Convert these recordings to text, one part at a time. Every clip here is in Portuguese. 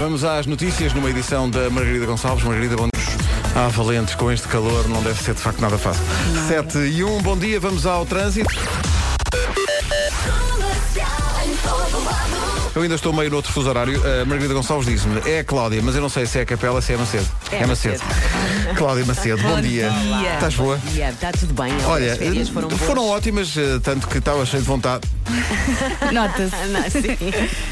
Vamos às notícias numa edição da Margarida Gonçalves. Margarida, bom Ah, valentes, com este calor não deve ser de facto nada fácil. 7 e 1, bom dia, vamos ao trânsito. Eu ainda estou meio no outro fuso horário. A Margarida Gonçalves diz-me, é a Cláudia, mas eu não sei se é a Capela, se é Macedo. É Macedo. Cláudia Macedo, bom, dia. Estás boa? Bom dia, está tudo bem. Olha, as férias foram, foram boas. ótimas, eh, tanto que estava cheio de vontade. Nota-se.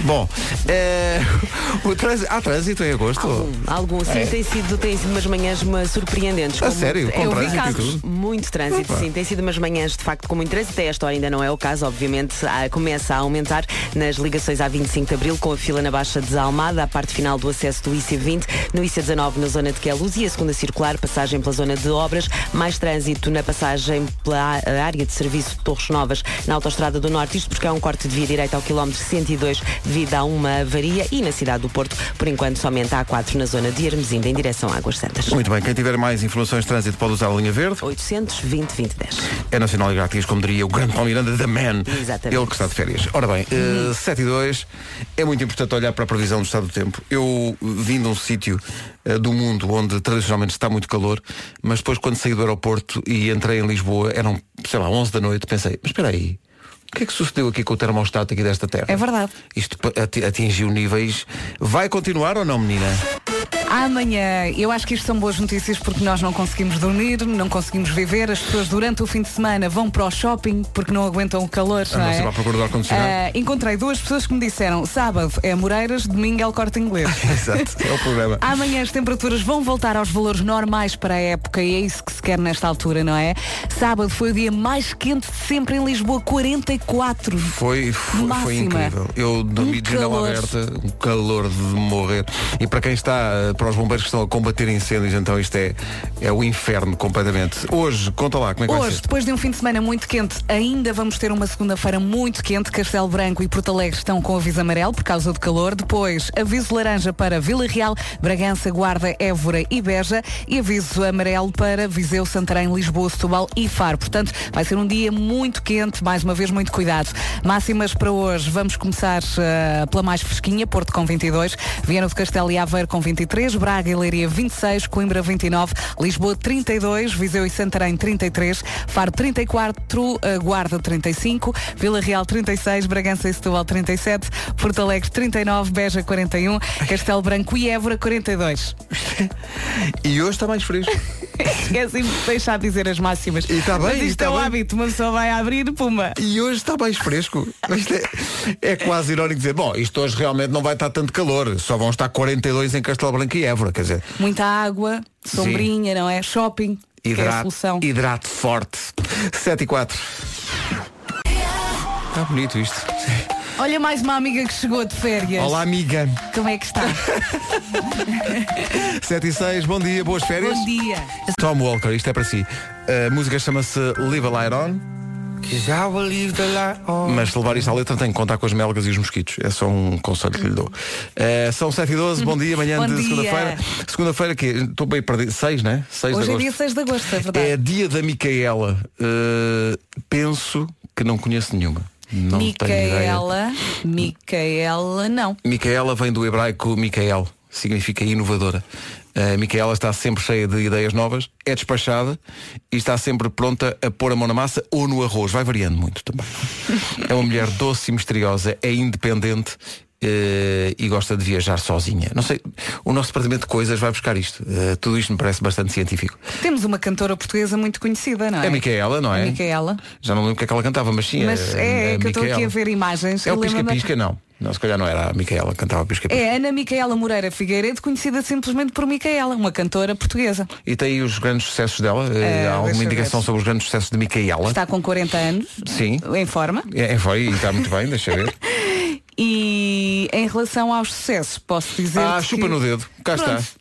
Bom, eh, o trânsito, há trânsito em agosto? Algum, algum sim, tem, sido, tem sido umas manhãs uma surpreendentes. É. A sério? muito- Com eu vi trânsito e casos? Muito trânsito, Opa. sim. Tem sido umas manhãs de facto com muito trânsito. Até esta hora ainda não é o caso, obviamente. ah, começa a aumentar nas ligações à 25 de Abril, com a fila na Baixa de Almada, a parte final do acesso do IC20, no IC19 na zona de Queluz e a segunda circular, passagem pela zona de obras, mais trânsito na passagem pela área de serviço de Torres Novas na Autostrada do Norte, isto porque há um corte de via direita ao quilómetro 102 devido a uma avaria e na cidade do Porto, por enquanto somente há 4 na zona de Hermesinda em direção a Águas Santas. Muito bem, quem tiver mais informações de trânsito pode usar a linha verde. 820 2010. É nacional e grátis, como diria o grande Paulo Miranda, da Man. Exatamente. Ele que está de férias. Ora bem, eh, 7 e 2, é muito importante olhar para a previsão do estado do tempo. Eu vim de um sítio eh, do mundo onde tradicionalmente está muito calor, mas depois quando saí do aeroporto e entrei em Lisboa, eram, sei lá, 11 da noite, pensei, mas espera aí, o que é que sucedeu aqui com o termostato aqui desta terra? É verdade. Isto atingiu níveis. Vai continuar ou não, menina? Amanhã, eu acho que isto são boas notícias porque nós não conseguimos dormir, não conseguimos viver. As pessoas durante o fim de semana vão para o shopping porque não aguentam o calor. Não é? vai procurar do ar-condicionado. Ah, encontrei duas pessoas que me disseram sábado é Moreiras, domingo é o corte inglês. Exato, é o programa. Amanhã as temperaturas vão voltar aos valores normais para a época e é isso que se quer nesta altura, não é? Sábado foi o dia mais quente de sempre em Lisboa, 44. Foi, foi, foi incrível. Eu dormi de janela aberta, um calor de morrer. E para quem está, eh, para os bombeiros que estão a combater incêndios, então isto é, é o inferno completamente. Hoje, conta lá, como é que Hoje, depois de um fim de semana muito quente, ainda vamos ter uma segunda-feira muito quente. Castelo Branco e Porto Alegre estão com aviso amarelo por causa do calor. Depois, aviso laranja para Vila Real, Bragança, Guarda, Évora e Beja. E aviso amarelo para Viseu, Santarém, Lisboa, Setúbal e Faro. Portanto, vai ser um dia muito quente. Mais uma vez, muito cuidado. Máximas para hoje. Vamos começar eh, pela mais fresquinha, Porto com 22, Viana do Castelo e Aveiro com 23, Braga e Leiria 26, Coimbra 29, Lisboa 32, Viseu e Santarém 33, Faro 34, eh, Guarda 35, Vila Real 36, Bragança e Setúbal 37, Porto Alegre 39, Beja 41, Castelo Branco e Évora 42. E hoje está mais fresco. Esqueci-me de deixar de dizer as máximas. E está bem, Mas isto está é o bem. hábito, uma pessoa vai abrir, puma. E hoje está mais fresco. É, é quase irónico dizer, bom, isto hoje realmente não vai estar tanto calor. Só vão estar 42 em Castelo Branco e Évora. Quer dizer, Muita água, sombrinha, não é? Shopping, é hidrato, solução. hidrato forte. 7 e 4. Está bonito isto. Olha mais uma amiga que chegou de férias. Olá, amiga. Como é que está? 7 e 6, bom dia, boas férias. Bom dia. Tom Walker, isto é para si. A música chama-se Live a Light On. Mas se levar isto à letra tem que contar com as melgas e os mosquitos. É só um conselho que lhe dou. Eh, são 7 e 12, bom dia, manhã Bom de segunda-feira. Segunda-feira que estou bem perdido. 6, né? 6 de Hoje é agosto. dia 6 de agosto, é verdade. É dia da Micaela. Eh, penso que não conheço nenhuma. Não. Micaela, Micaela, não. Micaela vem do hebraico Micael, significa inovadora. A Micaela está sempre cheia de ideias novas, é despachada e está sempre pronta a pôr a mão na massa ou no arroz. Vai variando muito também. É uma mulher doce e misteriosa, é independente eh, e gosta de viajar sozinha. Não sei, o nosso departamento de coisas vai buscar isto. Eh, tudo isto me parece bastante científico. Temos uma cantora portuguesa muito conhecida, não é? É a Micaela, não é? Micaela. Já não lembro o que é que ela cantava, mas sim. Mas a- é, a que eu estou aqui a ver imagens. É o Pisca-Pisca, não. Não, se calhar não era a Micaela que cantava Pisca-Pisca. É Ana Micaela Moreira Figueiredo, conhecida simplesmente por Micaela, uma cantora portuguesa. E tem aí os grandes sucessos dela? Eh, Há alguma indicação ver. sobre os grandes sucessos de Micaela? Está com 40 anos, Sim. em forma. É, é, foi e está muito bem, deixa ver. E em relação aos sucessos, posso dizer. Ah, que... chupa no dedo. Cá Pronto. está.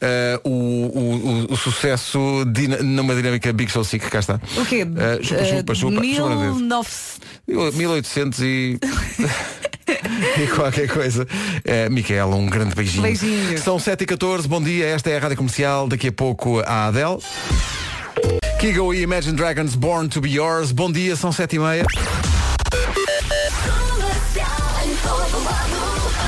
Eh, o, o, o, sucesso dina- numa dinâmica Big Soul Sick, cá está. O quê? Eh, chupa, chupa, chupa, chupa no dedo. 19... 1800 e... e qualquer coisa. Eh, Micaela, um grande beijinho. Beijinhos. São 7 e 14 bom dia, esta é a Rádio Comercial, daqui a pouco a Adele. Kigo e Imagine Dragons Born to Be Yours. Bom dia, são 7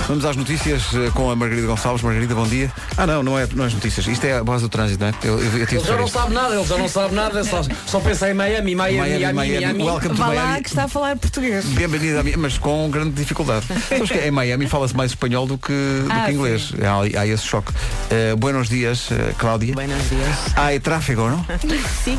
Vamos às notícias eh, com a Margarida Gonçalves. Margarida, bom dia. Ah, não, não é, não é as notícias. Isto é a base do trânsito, não é? Eu, eu, eu tive Ele de já não sabe nada, ele já não sabe nada, só, só pensa em Miami, Miami, Miami, Miami, Miami, Miami. welcome to Vá lá Miami. que está a falar português. Bem-vinda a mim, mas com grande dificuldade. Sabes que em Miami fala-se mais espanhol do que, do Ah, que inglês. Há, há esse choque. Eh, buenos dias, eh, Cláudia. Buenos dias. Há tráfego, não? Sim.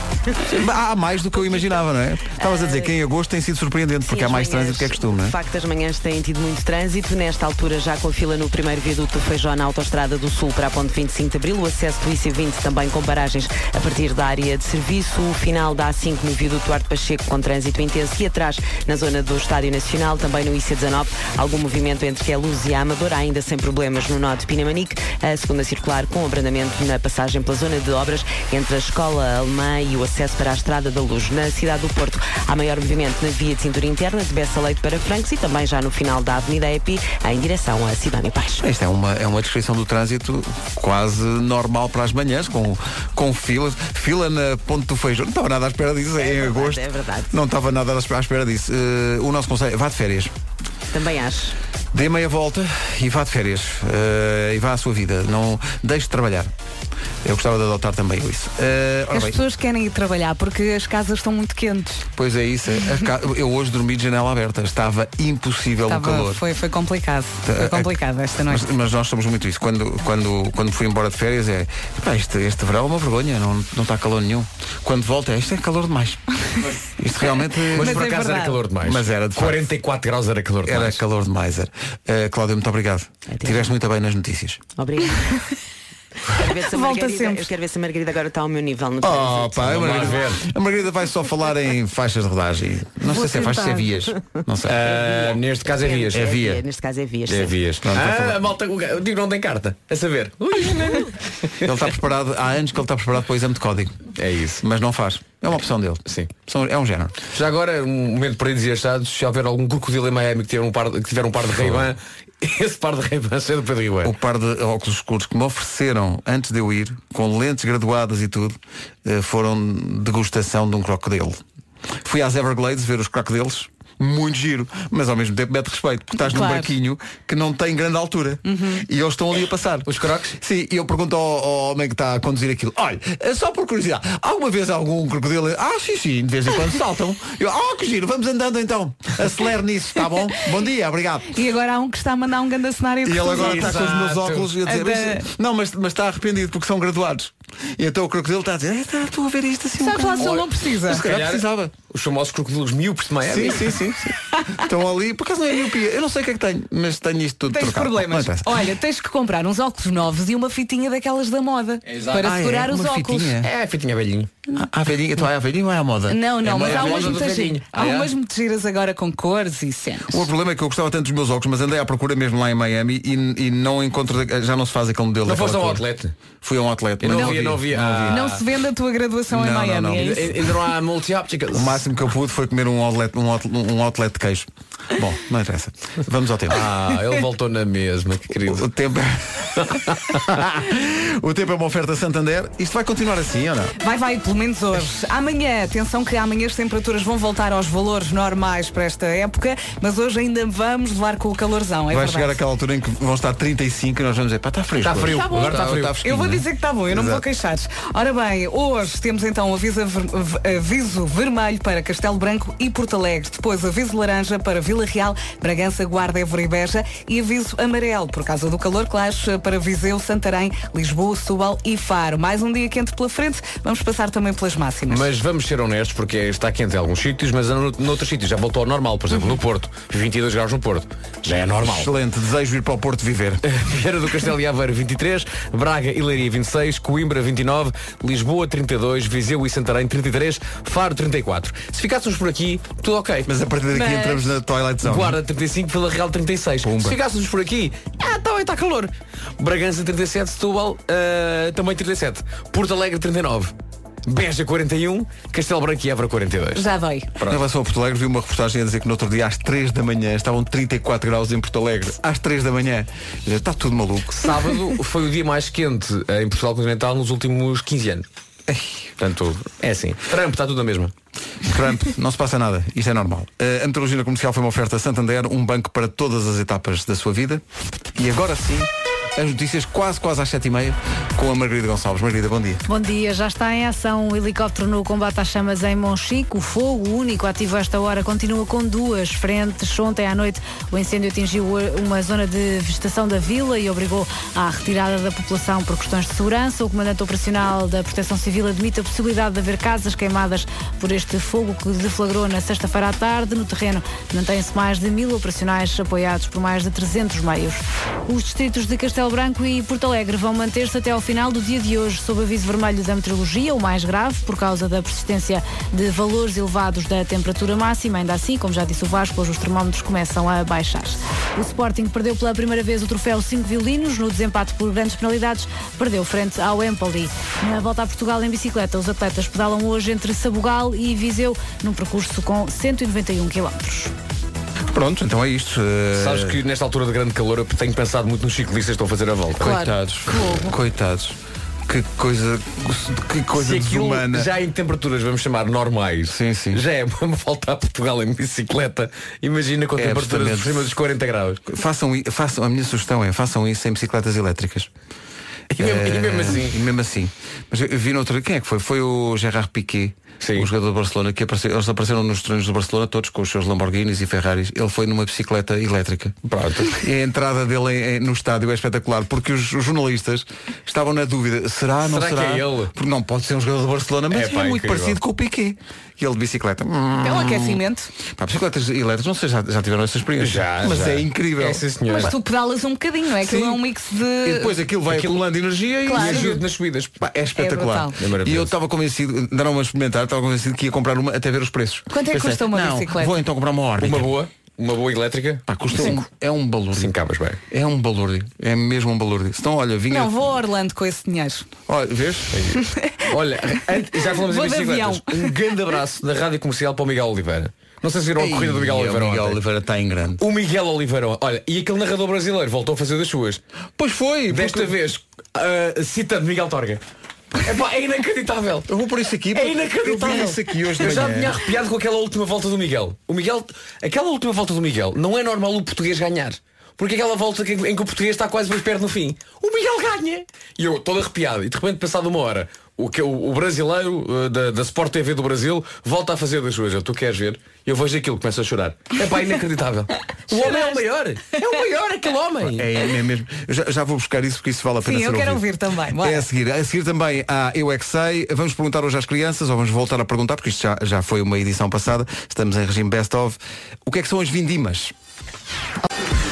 Há mais do que eu imaginava, não é? Estavas a dizer que em agosto tem sido surpreendente, porque Sim, há mais manhãs, trânsito que é costume, não De é? facto, as manhãs têm tido muito trânsito. Nesta altura, já com a fila no primeiro viaduto do Feijó na Autostrada do Sul para a Ponte 25 de Abril. O acesso do IC20 também com paragens a partir da área de serviço. O final da A5 no viaduto Duarte Pacheco com trânsito intenso e atrás na zona do Estádio Nacional. Também no IC19, algum movimento entre Queluz e a Amadora, ainda sem problemas no nó de Pinamanique. A segunda circular com abrandamento na passagem pela zona de obras entre a Escola Alemã e o acesso para a Estrada da Luz. Na cidade do Porto, há maior movimento na via de cintura interna de Bessa Leite para Francos e também já no final da Avenida EPI em direção a Cidade e Paz. Esta é uma, é uma descrição do trânsito quase normal para as manhãs, com, com filas. Fila na Ponte do Feijão. Não estava nada à espera disso É em verdade, agosto. é verdade. Não estava nada à espera- disso. Eh, o nosso conselho, vá de férias. Também acho. Dê meia volta e vá de férias. Eh, e vá à sua vida. Não deixe de trabalhar. Eu gostava de adotar também isso. Eh, ora As bem, pessoas querem ir trabalhar porque as casas estão muito quentes. pois é isso. A ca- Eu hoje dormi de janela aberta. Estava impossível o Estava- calor. foi, foi complicado. Foi a- complicado esta noite. Mas, mas nós somos muito isso. Quando, quando, quando fui embora de férias é "Epá, este, este verão é uma vergonha, não, não está calor nenhum. Quando volta é isto é calor demais. Isto realmente Mas, Mas por é acaso era calor demais. Mas era, de facto. 44 graus era calor era demais. calor demais. Era. Uh, Cláudia, muito obrigado. Até Tiveste muito bem nas notícias. Obrigada. Quero ver se a Volta Margarida- sempre. Eu quero ver se a Margarida agora está ao meu nível no Oh, trânsito. pá, a Margarida, a Margarida vai só falar em faixas de rodagem. Não Vou sei se é faixas, se é vias. Não sei. Ah, neste caso é vias. É via. via. Neste caso é vias. É sim. vias. Pronto, vai falar. Ah, a malta, o digo não tem carta. A saber. Ui, Ele está preparado, há anos que ele está preparado para o exame de código. É isso. Mas não faz. É uma opção dele. Sim. São- É um género. Já agora, um momento para ir achados, se houver algum crocodilo em Miami que tiver um par de, que tiver um par de Ray-Ban, esse par de Ray-Ban é do Pedro Ribeiro. O par de óculos escuros que me ofereceram antes de eu ir, com lentes graduadas e tudo, eh, foram degustação de um crocodilo. Fui às Everglades ver os crocodilos. Muito giro, mas ao mesmo tempo mete respeito, porque estás num Claro. barquinho que não tem grande altura e eles estão ali a passar. Os crocs? Sim, e eu pergunto ao, ao homem que está a conduzir aquilo, olha, é só por curiosidade, alguma vez algum crocodilo. Ah, sim, sim, de vez em quando saltam. Eu, ah, que giro, vamos andando então. Acelere nisso, está bom? Bom dia, obrigado. E agora há um que está a mandar um grande cenário E ele agora está com os meus óculos e a dizer, A da- "Mas- não, mas, mas está arrependido porque são graduados. E então o crocodilo está a dizer, "É, estou a ver isto assim um Sabes lá bocado." se ele não precisa. Se calhar precisava. Os famosos crocodilos miúpes de Miami. Sim, sim, sim, sim. Estão ali, por acaso não é miopia. Eu não sei o que é que tenho, mas tenho isto tudo Tens trocado. problemas. Não interessa. Olha, tens que comprar uns óculos novos e uma fitinha daquelas da moda. Exato. Para Ah, é? segurar os Uma óculos. fitinha? É, fitinha velhinho. À velhinha, tu vai à velhinha ou é à moda? Não, não, É mas há umas muito giras. Há Ah, é? umas muito giras agora com cores e cenas. O problema é que eu gostava tanto dos meus óculos, mas andei à procura mesmo lá em Miami e, e não encontro, já não se faz aquele modelo. Não foste ao cor. outlet? Fui a um outlet. Não, mas via, não via. Ah. Não se vende a tua graduação em Não, não, Miami, não. é? Ainda não há multi-opticals. O máximo que eu pude foi comer um outlet, um outlet, um outlet de queijo. Bom, não interessa. Vamos ao tempo. Ah, ele voltou na mesma, que querido. O tempo O tempo é uma oferta Santander. Isto vai continuar assim ou não? Vai, vai, pelo menos hoje. Amanhã, atenção que amanhã as temperaturas vão voltar aos valores normais para esta época, mas hoje ainda vamos levar com o calorzão, é vai verdade. chegar aquela altura em que vão estar 35 e nós vamos dizer, pá, está fresco. Está frio. hoje." Tá bom. Agora está Tá- frio. tá Eu vou dizer que está bom, eu não me vou queixar. Ora bem, hoje temos então aviso, ver- aviso vermelho para Castelo Branco e Porto Alegre. Depois aviso laranja para Vila Real, Bragança, Guarda, Évora e Beja. E aviso amarelo, por causa do calor, claro, para Viseu, Santarém, Lisboa, Setúbal e Faro. Mais um dia quente pela frente. Vamos passar também pelas máximas. Mas vamos ser honestos, porque está quente em alguns sítios, mas no- noutros sítios já voltou ao normal. Por exemplo, no Porto, 22 graus no Porto. Já é normal. Excelente, desejo ir para o Porto viver. Vieira do Castelo e Aveiro 23, Braga e Leiria 26, Coimbra 29, Lisboa 32, Viseu e Santarém 33, Faro 34. Se ficássemos por aqui, tudo ok. Mas a partir daqui Mas- entramos na Twilight Zone. Guarda 35, Vila Real 36. Pumba. Se ficássemos por aqui, ah, tá bem, está calor. Bragança 37, Setúbal ah, também 37. Porto Alegre 39. Beja 41, Castelo Branco e Évora 42. Já dói. Em relação a Porto Alegre, vi uma reportagem a dizer que no outro dia às 3 da manhã estavam 34 graus em Porto Alegre. Às 3 da manhã. Está tudo maluco. Sábado foi o dia mais quente em Portugal continental nos últimos 15 anos. Portanto, é assim. Trump está tudo na mesma. Trump, não se passa nada. Isto é normal. Uh, a meteorologia comercial foi uma oferta Santander, um banco para todas as etapas da sua vida. E agora sim as notícias quase, quase às sete e meia com a Margarida Gonçalves. Margarida, bom dia. Bom dia, já está em ação o helicóptero no combate às chamas em Monchique. O fogo único ativo esta hora continua com duas frentes. Ontem à noite o incêndio atingiu uma zona de vegetação da vila e obrigou à retirada da população por questões de segurança. O comandante operacional da Proteção Civil admite a possibilidade de haver casas queimadas por este fogo que deflagrou na sexta-feira à tarde. No terreno mantém-se mais de mil operacionais apoiados por mais de 300 meios. Os distritos de Castelo Castelo Branco e Porto Alegre vão manter-se até ao final do dia de hoje sob aviso vermelho da meteorologia, o mais grave, por causa da persistência de valores elevados da temperatura máxima. Ainda assim, como já disse o Vasco, hoje os termómetros começam a baixar. O Sporting perdeu pela primeira vez o troféu 5 violinos no desempate por grandes penalidades, perdeu frente ao Empoli. Na volta a Portugal em bicicleta, os atletas pedalam hoje entre Sabugal e Viseu, num percurso com 191 quilómetros. Pronto, então é isto. Uh... Sabes que nesta altura de grande calor eu tenho pensado muito nos ciclistas que estão a fazer a volta. Claro. Coitados. Coitados. Que coisa, que coisa Se desumana. já em temperaturas, vamos chamar normais, sim, sim. já é uma volta a Portugal em bicicleta. Imagina com é temperaturas por cima dos 40 graus. Façam, façam, a minha sugestão é façam isso em bicicletas elétricas. E mesmo, é, e mesmo assim. E mesmo assim. Mas eu vi noutra. Quem é que foi? Foi o Gerard Piquet Sim. o jogador do Barcelona, que apareceu, eles apareceram nos treinos do Barcelona todos com os seus Lamborghinis e Ferraris. Ele foi numa bicicleta elétrica. Pronto. E a entrada dele no estádio é espetacular, porque os, os jornalistas estavam na dúvida, será, não será? será? Que é ele? Porque não pode ser um jogador do Barcelona, mas é, pá, é muito incrível. parecido com o Piquet. E ele de bicicleta. É um aquecimento. Pá, bicicletas elétricas, não sei, já, já tiveram essa experiência. Já, mas já. é incrível. É, mas tu pedalas um bocadinho, é? Aquilo é um mix de. E depois aquilo vai aquilo... acumulando energia claro. e ajuda nas subidas. Pá, é espetacular. É e eu estava convencido, deram a experimentar, estava convencido que ia comprar uma até ver os preços. Quanto é que custa uma não, bicicleta? Vou então comprar uma órbita. Uma boa? Uma boa elétrica? Pá, custa um, é um balúrdio. Sim, cabas bem. É um balúrdio. É mesmo um balúrdio. Então, olha, vinha... Não, vou a Orlando com esse dinheiro. Olha, vês? olha, já falamos em bicicletas. Um grande abraço da Rádio Comercial para o Miguel Oliveira. Não sei se viram a corrida do Miguel Oliveira. O Miguel Oliveira está em grande. O Miguel Oliveira, olha, e aquele narrador brasileiro voltou a fazer das suas. Pois foi. Desta porque... vez, uh, citando Miguel Torga. É, é inacreditável. Eu vou por isso aqui. É inacreditável. Eu, isso aqui hoje eu já me tinha arrepiado com aquela última volta do Miguel. O Miguel, aquela última volta do Miguel, não é normal o português ganhar. Porque aquela volta em que o português está quase mais perto no fim. O Miguel ganha. E eu todo arrepiado. E de repente, passado uma hora, o, que, o, o brasileiro uh, da, da Sport TV do Brasil volta a fazer das suas. Tu queres ver? Eu vejo aquilo, começo a chorar. É pá, inacreditável. o homem é o maior. É o maior aquele homem. É, é mesmo. Já, já, vou buscar isso porque isso vale a pena Sim, ser eu quero ouvido. ouvir também. Bora. É a seguir. A seguir também há Eu É Que Sei. Vamos perguntar hoje às crianças, ou vamos voltar a perguntar, porque isto já, já foi uma edição passada. Estamos em regime best of. O que é que são as vindimas?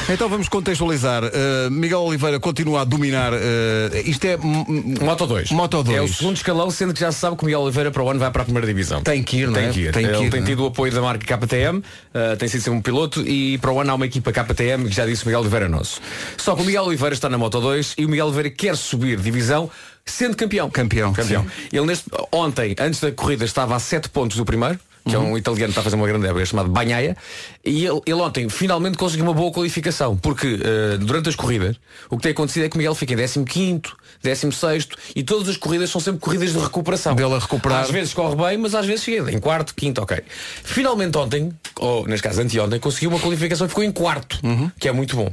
Então vamos contextualizar. Uh, Miguel Oliveira continua a dominar. Uh, isto é. Moto 2. Moto 2. É o segundo escalão, sendo que já se sabe que o Miguel Oliveira para o ano vai para a primeira divisão. Tem que ir, não tem é? Que ir. Tem que Ele ir, tem não? tido o apoio da marca KTM, uh, tem sido sempre um piloto e para o ano há uma equipa KTM que já disse o Miguel Oliveira nosso. Só que o Miguel Oliveira está na Moto 2 e o Miguel Oliveira quer subir divisão sendo campeão. Campeão. Campeão. Ele neste, ontem, antes da corrida, estava a 7 pontos do primeiro que é um uhum. italiano que está a fazer uma grande época chamado Banhaia, e ele, ele, ontem finalmente conseguiu uma boa qualificação, porque uh, durante as corridas o que tem acontecido é que o Miguel fica em 15 16 e todas as corridas são sempre corridas de recuperação. Dele a recuperar. Às vezes corre bem, mas às vezes chega em quarto, quinto, ok. Finalmente ontem, ou neste caso anteontem, conseguiu uma qualificação e ficou em quarto, uhum. que é muito bom.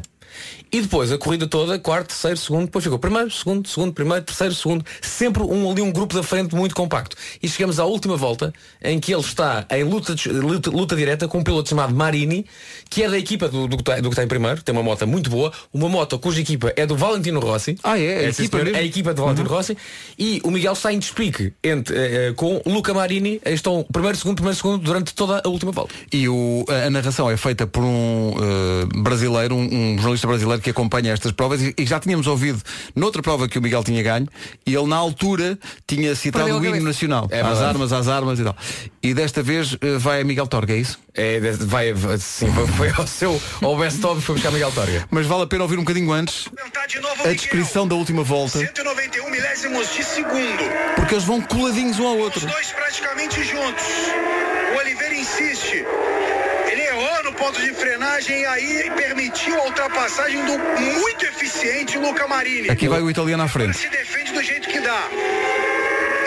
E depois a corrida toda, quarto, terceiro, segundo, depois ficou primeiro, segundo, segundo, primeiro, terceiro, segundo, sempre um ali um grupo da frente muito compacto. E chegamos à última volta em que ele está em luta, luta, luta direta com um piloto chamado Marini, que é da equipa do, do, do, que está em primeiro, tem uma moto muito boa, uma moto cuja equipa é do Valentino Rossi. Ah, é? é a, equipa, senhor, a equipa do Valentino uhum. Rossi. E o Miguel está em despique entre, uh, com Luca Marini, estão primeiro, segundo, primeiro, segundo durante toda a última volta. E o, a narração é feita por um uh, brasileiro, um, um jornalista brasileiro que acompanha estas provas e, e, já tínhamos ouvido noutra prova que o Miguel tinha ganho e ele na altura tinha citado Perdeu o hino nacional. É às armas, às armas e tal. E desta vez uh, vai a Miguel Torga, é isso? É, vai, sim, foi ao seu ao best of foi buscar Miguel Torga. Mas vale a pena ouvir um bocadinho antes a descrição da última volta. 191 milésimos de segundo. Porque eles vão coladinhos um ao outro. Os dois praticamente juntos. O Oliveira insiste ponto de frenagem e aí permitiu a ultrapassagem do muito eficiente Luca Marini. Aqui vai o italiano à frente. Se defende do jeito que dá.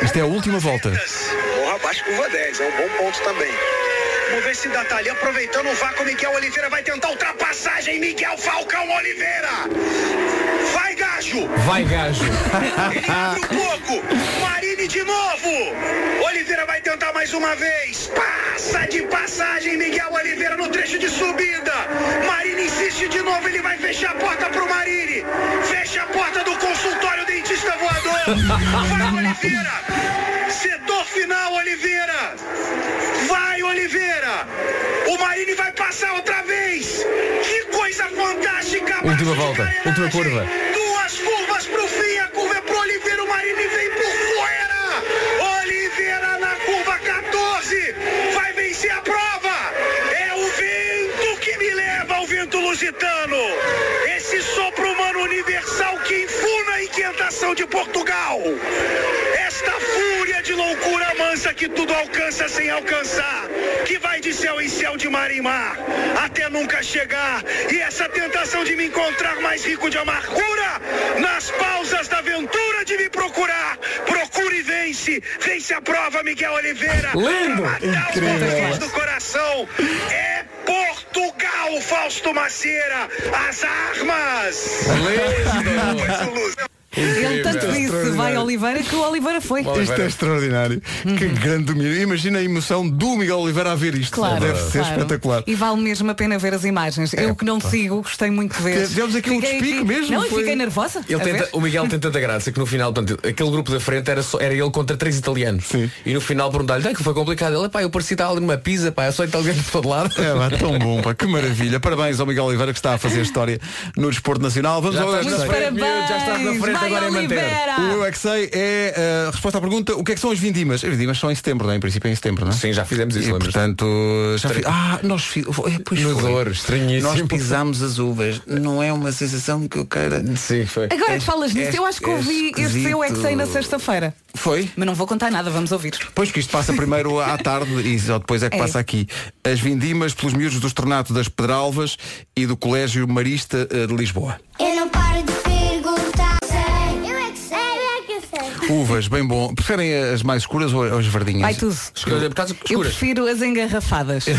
Isto é a última volta. Morra abaixo curva 10, é um bom ponto também. Vamos ver se dá ali aproveitando o vácuo, Miguel Oliveira vai tentar ultrapassagem, Miguel Falcão Oliveira. Vai, gajo! Vai gajo. Ele abre um pouco. Marini de novo. Oliveira vai tentar mais uma vez. Passa de passagem, Miguel Oliveira no trecho de subida. Marini insiste de novo, ele vai fechar a porta pro Marini. Fecha a porta do consultório dentista voador. Vai, Oliveira. Setor final, Oliveira. Vai, Oliveira. O Marini vai passar outra vez. Que coisa fantástica. Última volta, última curva. Duas curvas pro fim, a curva é pro Oliveira, o Marini vem por inquietação de Portugal. Esta fúria de loucura mansa que tudo alcança sem alcançar, que vai de céu em céu, de mar em mar, até nunca chegar. E essa tentação de me encontrar mais rico de amargura, nas pausas da aventura de me procurar. Procura e vence, vence a prova, Miguel Oliveira. Lindo! Matar os motoristas do coração. É Portugal, Fausto Macieira. As armas. Lindo. Ele tanto disse vai Oliveira que o Oliveira foi. Isto é extraordinário. Que grande domínio. Imagina a emoção do Miguel Oliveira a ver isto. Claro, Deve ser claro. espetacular. E vale mesmo a pena ver as imagens. Eu que não sigo, gostei muito de ver. Tivemos aqui um Fiquei despique mesmo, Não, e foi- fiquei nervosa. Ele tenta- o Miguel tem tanta graça que no final, portanto, aquele grupo da frente era, só, era ele contra três italianos. Sim. E no final perguntar-lhe, "Ah, que foi complicado. Ele, pá, eu parecia estar ali numa pizza, pá, eu sou italiano de todo lado. É, pá, tão bom, pá, que maravilha. Parabéns ao Miguel Oliveira que está a fazer história no desporto nacional. Vamos Já é miúdo, já estás na frente, agora é manter. O Eu é que sei é a resposta à pergunta o que é que são as vindimas? As vindimas são em setembro, não é? Em princípio é em setembro, não é? Sim, já fizemos isso, E, portanto, já fi... Ah, nós fi... é, pois No foi. Douro, estranhíssimo. Nós pisamos as uvas. Não é uma sensação que eu queira. Sim, foi. Agora que falas nisso, é- eu acho que é ouvi este Eu é que sei na sexta-feira. Foi? Mas não vou contar nada, vamos ouvir. Pois que isto passa primeiro à tarde e só depois é que É. passa aqui. As vindimas pelos miúdos do Estornato das Pedralvas e do Colégio Marista eh, de Lisboa. Eu não paro Uvas, bem bom. Preferem as mais escuras ou as verdinhas? Vai tudo. Por causa Eu escuras. prefiro as engarrafadas.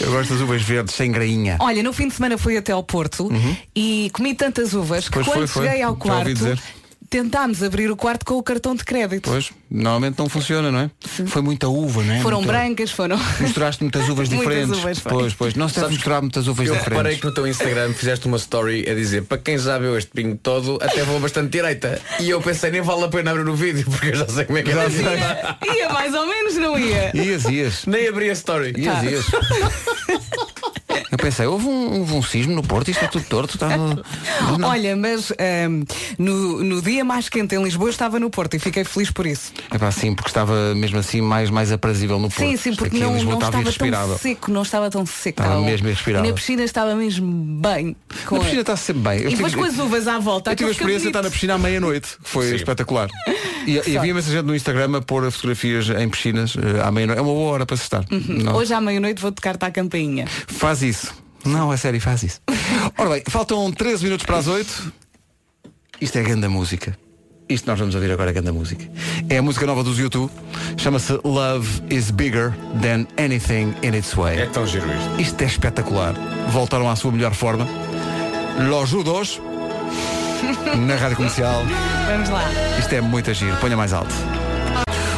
Eu gosto das uvas verdes, sem grainha. Olha, no fim de semana fui até ao Porto e comi tantas uvas que Uhum. Pois quando foi, foi. cheguei ao quarto. Tentámos abrir o quarto com o cartão de crédito. Pois, normalmente não funciona, não é? Foi muita uva, não é? Foram Muita- brancas, foram. Misturaste muitas uvas Muitas diferentes. uvas, foi. pois, pois. Não se deve Sabes misturar muitas uvas Eu diferentes. reparei que no teu Instagram fizeste uma story a dizer para quem já viu este pingo todo, até vou bastante direita. E eu pensei, nem vale a pena abrir o vídeo, porque eu já sei como é que é. sei. Ia, ia mais ou menos, não ia? Ias, ias. Nem abri a story. Ias, ias. Eu pensei, houve um, houve um sismo no Porto, isto é tudo torto. Está no... Não. Olha, mas ahm, no, no dia mais quente em Lisboa eu estava no Porto e fiquei feliz por isso. É pá, sim, porque estava mesmo assim mais, mais aprazível no Porto. sim, sim, porque aqui não, não estava estava tão seco, não estava tão seco. Estava estava- mesmo irrespirável. E na piscina estava mesmo bem. Com Na piscina está sempre bem. Eu E depois tive- com as uvas à volta. Eu tive a experiência de estar na piscina à meia-noite, que foi espetacular. E, e havia imensa gente no Instagram a pôr fotografias em piscinas eh, à meia-noite. É uma boa hora para se estar. Não. Hoje à meia-noite vou tocar-te à campainha. Faz isso. Não, é sério, faz isso. Ora bem, faltam 13 minutos para as 8. Isto é grande música. Isto nós vamos ouvir agora é grande música. É a música nova dos YouTube. Chama-se Love is Bigger Than Anything in Its Way. É tão giro isto. Isto é espetacular. Voltaram à sua melhor forma. Los Judos. Na rádio comercial. Vamos lá. Isto é muito giro. Ponha mais alto.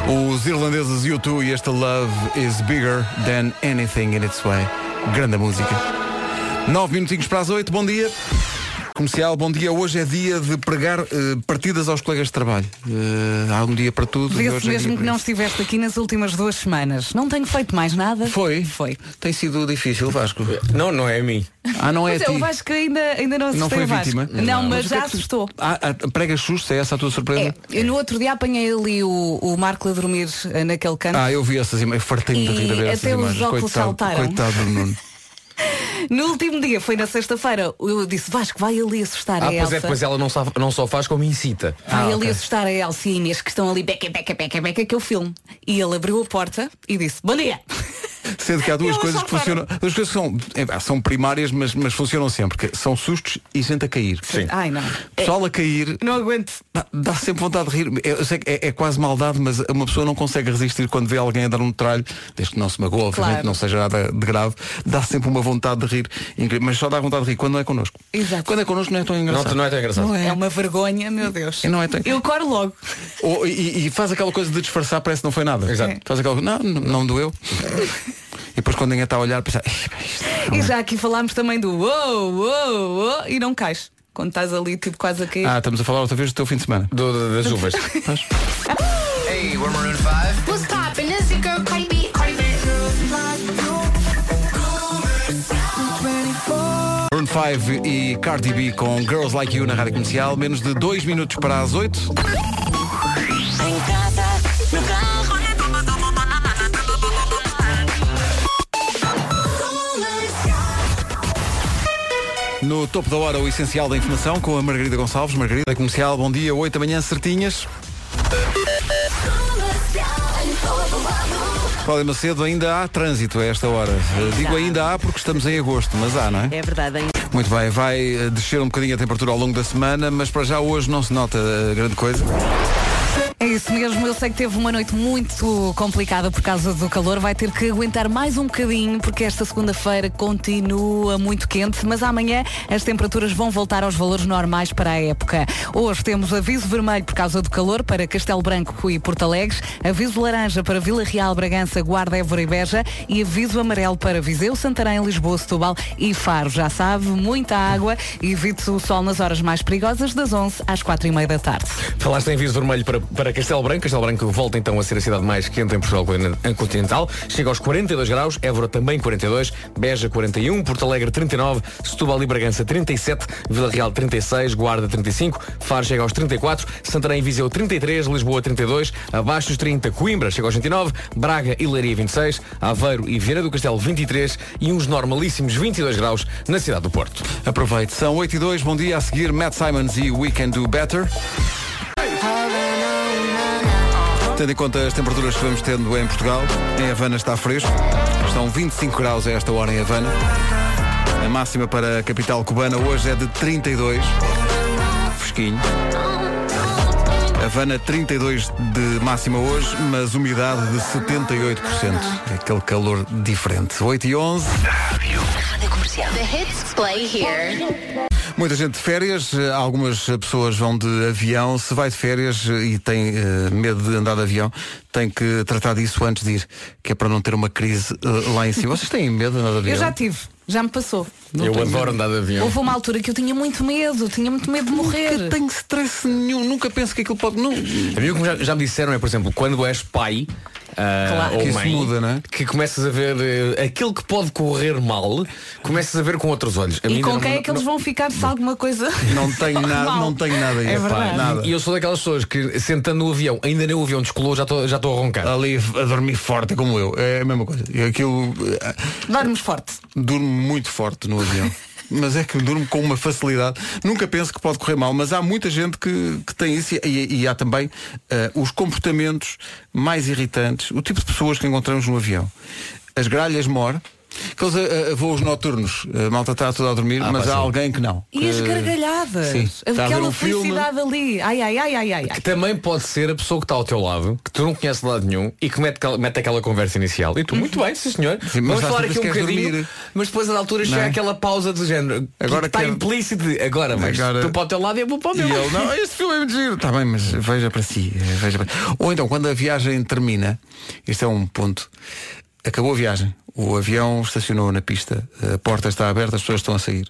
Os irlandeses U2 e este Love is Bigger Than Anything in Its Way. Grande música. Nove minutinhos para as oito. Bom dia. Comercial, bom dia. Hoje é dia de pregar eh, partidas aos colegas de trabalho. Eh, há um dia para tudo. Vê-se é mesmo dia que não isso. estiveste aqui nas últimas duas semanas. Não tenho feito mais nada. Foi? Foi. Tem sido difícil, Vasco. Não, não é a mim. Ah, não é Mas a ti. eu acho que ainda, ainda não Não foi o Vasco. vítima? Não, mas o que é já que tu- assustou. Ah, ah, pregas sustos, é essa a tua surpresa? É, eu no outro dia apanhei ali o, o Marco a dormir eh, naquele canto. Ah, eu vi essas imagens, fartei-me de rir a ver E até os imagens. óculos coitado, saltaram. coitado do Nuno. No último dia, foi na sexta-feira, eu disse, Vasco, vai ali assustar Ah, a pois Elsa. é, depois ela não só, não só faz como incita. Vai Ah, ali ok. assustar a Elsa e Inês que estão ali beca, beca, beca, beca, que eu filme. E ele abriu a porta e disse, bom dia. Sendo que há duas coisas que funcionam. Duas coisas que são, é, são primárias, mas, mas funcionam sempre. Que são sustos e gente a cair. Sim. Ai não. Pessoal a cair. Não aguento. Dá, dá sempre vontade de rir. Eu sei que é, é quase maldade, mas uma pessoa não consegue resistir quando vê alguém a dar um tralho, desde que não se magoa, obviamente Claro. não seja nada de grave, dá sempre uma vontade de rir. incrível. Mas só dá vontade de rir quando não é connosco. Exato. Quando é connosco não é tão Não, engraçado. não é tão engraçado. Não É é. uma vergonha, meu Deus. Não é tão- Eu coro logo. Ou- e, e faz aquela coisa de disfarçar, parece que não foi nada. Exato. Faz aquela coisa, não, não, não doeu. e depois quando ninguém está a olhar, pensa, "Ih, pá, isto não E é." já aqui falámos também do uou, uou, uou, e não cais. Quando estás ali, tipo, quase a cair. Ah, estamos a falar outra vez do teu fim de semana. Do- do- das uvas. Hey, we're Maroon 5. What's poppin'? It's your girl Cardi B. Cardi B. Maroon 5 e Cardi B com Girls Like You na Rádio Comercial, menos de 2 minutos para as 8. No topo da hora, o essencial da informação com a Margarida Gonçalves. Margarida Comercial, bom dia, 8 da manhã, certinhas. Cláudia Macedo, ainda há trânsito a esta hora. Eh, Digo ainda há porque estamos em agosto, mas há, não é? É verdade, hein? Muito bem, vai eh, descer um bocadinho a temperatura ao longo da semana, mas para já hoje não se nota eh, grande coisa. É isso mesmo, eu sei que teve uma noite muito complicada por causa do calor, vai ter que aguentar mais um bocadinho porque esta segunda-feira continua muito quente, mas amanhã as temperaturas vão voltar aos valores normais para a época. Hoje temos aviso vermelho por causa do calor para Castelo Branco e Porto Alegre, aviso laranja para Vila Real, Bragança, Guarda, Évora e Beja e aviso amarelo para Viseu, Santarém, Lisboa, Setúbal e Faro. Já sabe, muita água e evite o sol nas horas mais perigosas das 11 às 4 e meia da tarde. Falaste em aviso vermelho para, para Castelo Branco. Castelo Branco volta então a ser a cidade mais quente em Portugal continental. Chega aos 42 graus, Évora também 42, Beja 41, Porto Alegre 39, Setúbal e Bragança 37, Vila Real 36, Guarda 35, Faro chega aos 34, Santarém e Viseu 33, Lisboa 32, abaixo dos 30, Coimbra chega aos 29, Braga e Leiria 26, Aveiro e Viana do Castelo 23 e uns normalíssimos 22 graus na cidade do Porto. Aproveite, são 8 e 2, bom dia a seguir, Matt Simons e We Can Do Better. Tendo em conta as temperaturas que vamos tendo em Portugal, em Havana está fresco. Estão 25 graus a esta hora em Havana. A máxima para a capital cubana hoje é de 32. Fresquinho. Havana 32 de máxima hoje, mas umidade de 78%. É aquele calor diferente. 8 e 11. Rádio Comercial. The hits play here. Muita gente de férias, eh, algumas pessoas vão de avião. Se vai de férias eh, e tem eh, medo de andar de avião, tem que tratar disso antes de ir, que é para não ter uma crise eh, lá em cima. Vocês têm medo de andar de avião? Eu já tive, já me passou. Eu adoro andar de avião. Houve uma altura que eu tinha muito medo, tinha muito medo de morrer. Nunca tenho stress nenhum, nunca penso que aquilo pode. Não... A mim o que já, já me disseram é, por exemplo, quando és pai Claro. ou Que isso mãe, muda, não é? que começas a ver eh, aquilo que pode correr mal, começas a ver com outros olhos. A E com não- quem é que eles não- vão ficar se alguma coisa. Não tenho nada, não tenho nada aí. É verdade. nada. E eu sou daquelas pessoas que sentando no avião, ainda nem o avião descolou, já estou já estou a roncar. Ali a dormir forte como eu. É a mesma coisa. Aquilo. eh, Dormes forte. Durmo muito forte no avião. Mas é que durmo com uma facilidade. Nunca penso que pode correr mal, mas há muita gente que, que tem isso e, e há também eh, os comportamentos mais irritantes, o tipo de pessoas que encontramos no avião. As gralhas mor, aqueles eh, eh, voos noturnos, a malta está toda a dormir, Ah, mas pá, há sim. alguém que não. E as Que- gargalhadas. Sim. Aquela um filme. felicidade ali. Ai, ai, ai, ai, ai. ai. Que também pode ser a pessoa que está ao teu lado, que tu não conheces de lado nenhum e que mete, aquela- mete aquela conversa inicial. E tu, muito bem, sim senhor. Sim, mas Vamos falar aqui um bocadinho, dormir. mas depois a altura Não chega é? aquela pausa do género. Agora que está quero- implícito de agora, mas Agora- tu para o teu lado e eu vou para o E meu. ele, não, este filme é muito giro. Está bem, mas veja para si. eh, Veja para... Ou então, quando a viagem termina, este é um ponto, acabou a viagem, o avião estacionou na pista, a porta está aberta, as pessoas estão a sair.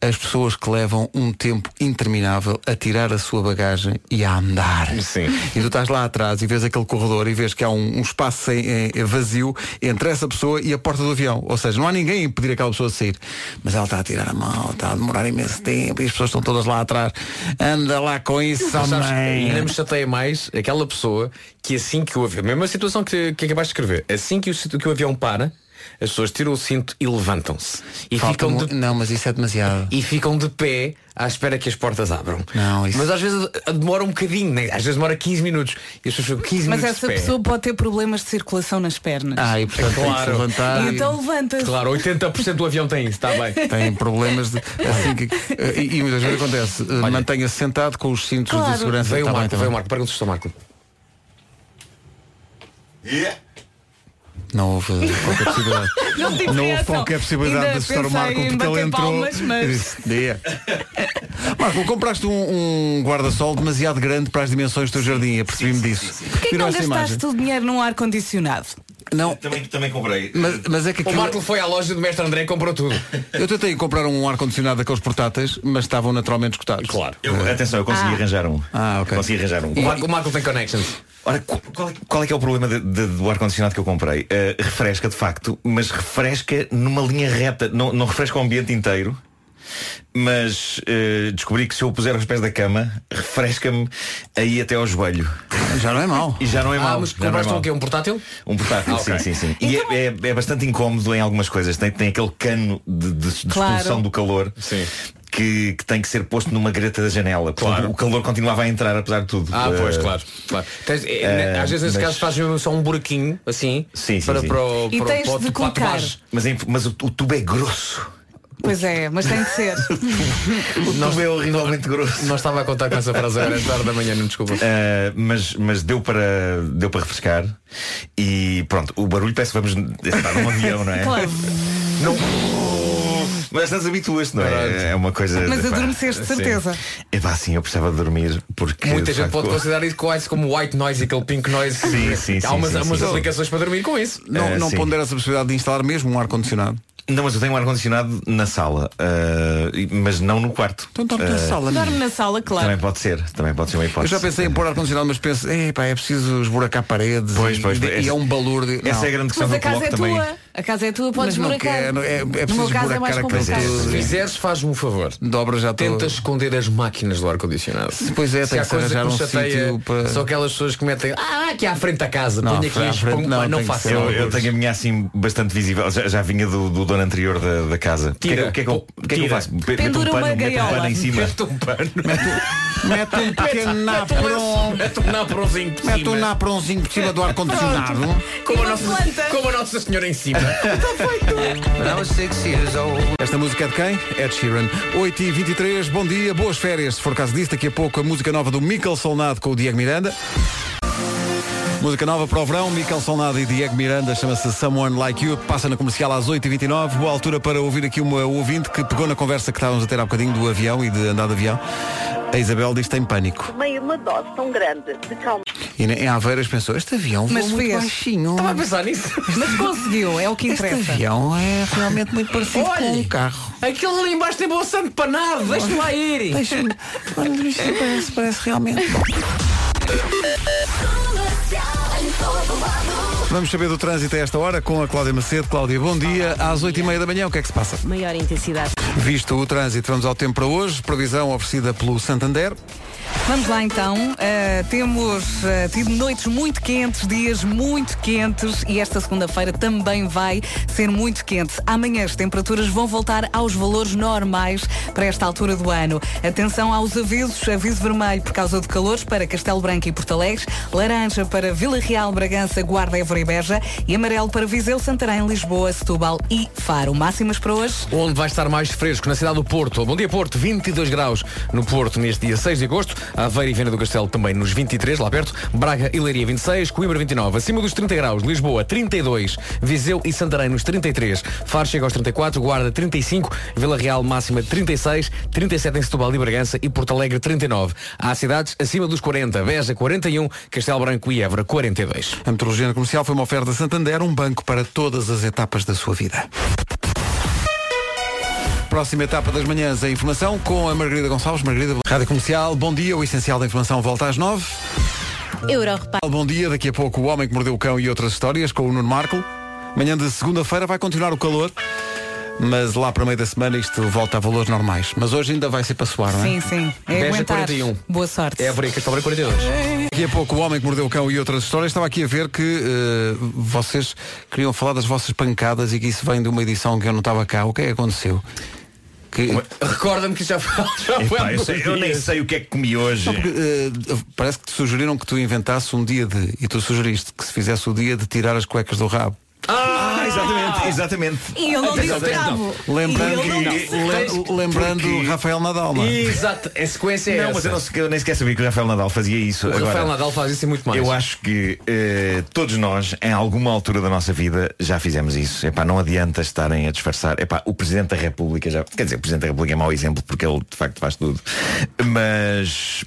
As pessoas que levam um tempo interminável a tirar a sua bagagem e a andar. Sim. E tu estás lá atrás e vês aquele corredor e vês que há um, um espaço sem, eh, vazio entre essa pessoa e a porta do avião. Ou seja, não há ninguém a impedir aquela pessoa de sair. Mas ela está a tirar a mão, está a demorar imenso tempo e as pessoas estão todas lá atrás. Anda lá com isso, mãe. ainda me chateia mais aquela pessoa que assim que o avião, mesma situação que, que acabaste de escrever, assim que o, que o avião para, as pessoas tiram o cinto e levantam-se. E Falta ficam de Não, mas isso é demasiado. e ficam de pé à espera que as portas abram. Não, isso- Mas às vezes eh, demora um bocadinho, né? às vezes demora 15 minutos. E as pessoas ficam 15 Mas minutos essa pessoa pode ter problemas de circulação nas pernas. Ah, e portanto tem que se Claro. levantar. e então levanta-se. Claro, 80% do avião tem isso, está bem. Tem problemas de. Assim que, e, e muitas vezes acontece. eh, Mantenha-se sentado com os cintos Claro. de segurança. Veio o Tá bem, Marco, tá veio o bem. Marco, pergunta-se ao Marco. Não houve qualquer possibilidade. Não Não houve qualquer possibilidade Ainda de assustar o Marco porque ele entrou. palmas, mas-. Marco, compraste um, um guarda-sol demasiado grande para as dimensões do teu jardim. Apercebi-me disso. Porquê que não essa imagem. gastaste o dinheiro num ar-condicionado? Não, Também, também comprei. mas, mas é que O aquilo, Marco foi à loja do mestre André e comprou tudo. eu tentei comprar um ar-condicionado daqueles portáteis, mas estavam naturalmente escutados. Claro. Eu- atenção, eu consegui arranjar um. Ah, ok. Consegui arranjar um. O Marco, o Marco tem connections. Ora, qu- qual, é- qual é que é o problema de- de- do ar-condicionado que eu comprei? Eh, refresca de facto, mas refresca numa linha reta, não, não refresca o ambiente inteiro. Mas eh, descobri que se eu o puser aos pés da cama, refresca-me aí até ao joelho. Já não é mau. E já não é Ah, mau. mas é compraste mau. um quê? Um portátil? Um portátil, Ah, sim, sim, sim. E é, é- é bastante incómodo em algumas coisas. Tem, tem aquele cano de, de- de Claro. expulsão do calor Sim. Que, que tem que ser posto numa greta da janela. Portanto, Claro. o calor continuava a entrar apesar de tudo. Ah, pois, Eh, claro. claro. Tens- é, eh, às vezes nesse mas- caso fazes mesmo só um buraquinho, assim, Sim, sim, para, sim. para, o- E para, tens para, de para colocar. Mas, é- mas o, o tubo é grosso. Pois é, mas tem de ser. O tubo é horrivelmente grosso. Não estava a contar com essa frase agora esta hora da manhã, não desculpa. Uh, mas, mas deu para deu para refrescar e pronto, o barulho parece que vamos estar num avião, não é? Claro. Não. Mas não habituas, não é? É uma coisa. Mas epá, adormeceste, de certeza. É pá, sim, eu precisava de dormir porque. Muita gente facto, pode considerar isso quase como white noise, aquele pink noise. Sim, sim, Há sim, umas, sim, há umas sim. aplicações para dormir com isso. Não, Eh, não sim. ponderas a possibilidade de instalar mesmo um ar-condicionado. Não, mas eu tenho um ar-condicionado na sala, uh, mas não no quarto. Então dorme na Uh, sala. Dorme na sala, Também claro. pode ser, também pode ser uma Eu hipótese. já pensei em pôr ar-condicionado, mas penso, pá, é preciso esburacar paredes Pois, e, pois, e- pois. e é um balúrdio. Essa Não. é a grande questão Mas a do casa coloco é também. tua. A casa é tua, podes buracar. é, é No preciso meu caso é esburacar mais complicado. tudo. Se fizeres, faz-me um favor. Dobra já Tenta todo. esconder as máquinas do ar-condicionado. Pois é, tem que arranjar me um sítio para- São aquelas pessoas que metem Ah, aqui à frente da casa, Não, aqui não, não faço Eu, eu tenho a minha assim bastante visível, já vinha do, dono anterior da, da casa. O que é que- Tira. o que é que eu- que é que eu faço? Meto um Pendura pano, meto um pano em cima. Mete um pano. Mete um pequeno napron. Mete um napronzinho por Mete um cima. napronzinho por cima do ar-condicionado. Como a, nossa, como a Nossa Senhora em cima. Esta música é de quem? Ed Sheeran. 8 e 23 bom dia, boas férias. Se for caso disso, daqui a pouco a música nova do Mikel Solnado com o Diego Miranda. Música nova para o verão, Mikel Solnado e Diego Miranda, chama-se Someone Like You, passa na comercial às 8h29. Boa altura para ouvir aqui uma ouvinte que pegou na conversa que estávamos a ter há bocadinho do avião e de andar de avião. A Isabel diz que tem pânico. Tomei uma dose tão grande de calma. E em Aveiras pensou, este avião voa Mas muito fez. baixinho. Estava a pensar nisso. Mas conseguiu, é o que Este interessa. avião é realmente muito parecido com Olha. um carro. Aquele ali embaixo tem bolsa de panado. Deixa-me lá ir. Deixa-me. Parece, parece realmente. Vamos saber do trânsito a esta hora com a Cláudia Macedo. Cláudia, bom dia. Às 8h30 da manhã, o que é que se passa? Maior intensidade. Visto o trânsito, vamos ao tempo para hoje. Previsão oferecida pelo Santander. Vamos lá então. Uh, temos uh, tido noites muito quentes, dias muito quentes e esta segunda-feira também vai ser muito quente. Amanhã as temperaturas vão voltar aos valores normais para esta altura do ano. Atenção aos avisos. Aviso vermelho por causa de calores para Castelo Branco e Porto Alegre, laranja para Vila Real, Bragança, Guarda, Évora e Beja e amarelo para Viseu, Santarém, Lisboa, Setúbal e Faro. Máximas para hoje? Onde vai estar mais fresco? Na cidade do Porto. Bom dia, Porto. 22 graus no Porto neste dia 6 de agosto. Aveiro e Viana do Castelo também nos 23, lá perto. Braga e Leiria 26. Coimbra 29. Acima dos 30 graus. Lisboa 32. Viseu e Santarém nos 33. Faro chega aos 34. Guarda 35. Vila Real máxima 36. 37 em Setúbal e Bragança. E Porto Alegre 39. Há cidades acima dos 40. Beja 41. Castelo Branco e Évora 42. A metrologia comercial foi uma oferta Santander, um banco para todas as etapas da sua vida. Próxima etapa das manhãs, a informação com a Margarida Gonçalves. Margarida, Rádio Comercial, bom dia. O essencial da informação volta às nove. Europa. Bom dia, daqui a pouco o Homem que Mordeu o Cão e outras histórias com o Nuno Marco. Manhã de segunda-feira vai continuar o calor. mas lá para meio da semana isto volta a valores normais. Mas hoje ainda vai ser para soar, não é? Sim, sim. É Beja aguentar. 41. Boa sorte. Évora e Castelo Branco 42. Daqui a pouco o Homem que Mordeu o Cão e outras histórias. Estava aqui a ver que eh, vocês queriam falar das vossas pancadas e que isso vem de uma edição que eu não estava cá. O que é que aconteceu? Que, Recorda-me que já foi, já foi Epá, eu, sei- eu nem sei o que é que comi hoje. Não, porque, eh, parece que te sugeriram que tu inventasses um dia de. E tu sugeriste que se fizesse o dia de tirar as cuecas do rabo. Exatamente. E ele não disse bravo. Lembrando, E ele não lembrando Porque- Rafael Nadal. não é? Exato, a sequência é Não, essa. mas eu, não, sei- eu nem sequer sabia que o Rafael Nadal fazia isso. O Agora, Rafael Nadal faz isso e muito mais. Eu acho que eh, todos nós, em alguma altura da nossa vida, já fizemos isso. Epá, não adianta estarem a disfarçar. Epá, o Presidente da República já. Quer dizer, o Presidente da República é mau exemplo porque ele de facto faz tudo. Mas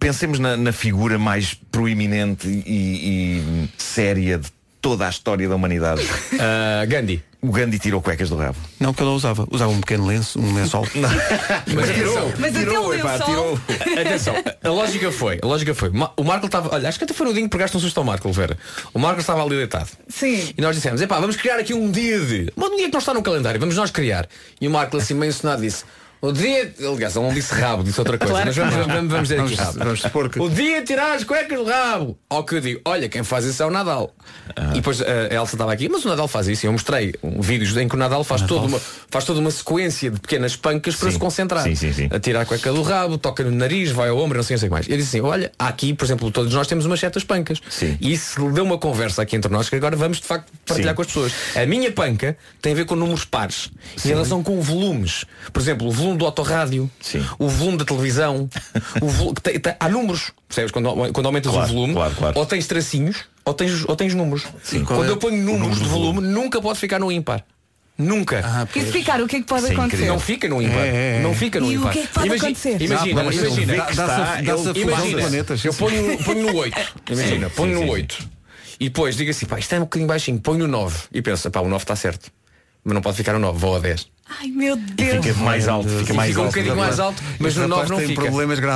pensemos na, na figura mais proeminente e, e séria de toda a história da humanidade. Ah, Gandhi. O Gandhi tirou cuecas do rabo. Não, que eu não usava. Usava um pequeno lenço, um lençol. Mas atenção, Mas Tirou, aquele epá, lençol. tirou. atenção, a lógica foi, a lógica foi. O Marco estava, olha, acho que até foi no dia que pegaste um susto ao Marco, Vera. O Marco estava ali deitado. Sim. E nós dissemos, epá, vamos criar aqui um dia de. Mas um dia que não está no calendário, vamos nós criar. E o Marco assim meio ensinado disse, o dia. Aliás, ele não disse rabo, disse outra coisa. Claro Mas vamos, vamos, vamos dizer aqui Vamos, rabo. vamos supor que. O dia de tirar as cuecas do rabo. Ao que eu digo, olha, quem faz isso é o Nadal. Ah. E depois eh, a Elsa estava aqui, mas o Nadal faz isso. E eu mostrei um vídeos em que o Nadal faz, toda uma, faz toda uma sequência de pequenas pancas para Sim. se concentrar. Sim, sim, sim. A tirar a cueca do rabo, toca no nariz, vai ao ombro, não sei, não sei o que mais. Eu disse assim, olha, aqui, por exemplo, todos nós temos umas certas pancas. Sim. E isso deu uma conversa aqui entre nós que agora vamos de facto partilhar Sim. com as pessoas. A minha panca tem a ver com números pares. Em relação com volumes. Por exemplo, o volume do autorrádio, Sim. o volume da televisão, o volume, que tem- tem- há números. Percebes? Quando, quando aumentas Claro, o volume, claro, claro. ou tens tracinhos, ou tens, ou tens números. qual Quando é? eu ponho números número de do volume, nunca pode ficar no ímpar. Nunca. Ah, E se ficar, o que é que pode Isso é acontecer? incrível. Não fica no ímpar. É, é, é. Não fica no E o ímpar. que é que pode Imagi- acontecer? Imagina, ele imagina. Dá-se a- Imagina, planetas. eu sim, ponho, ponho no 8. Imagina, ponho sim, no sim. 8. E depois digo assim, pá, isto é um bocadinho baixinho, ponho no 9. E pensa, pá, o 9 está certo. Mas não pode ficar no 9, vou ao 10. Ai meu E Deus. fica mais alto. Fica mais fica um alto. bocadinho mais alto, mas no 9 rapaz não tem fica. problemas graves.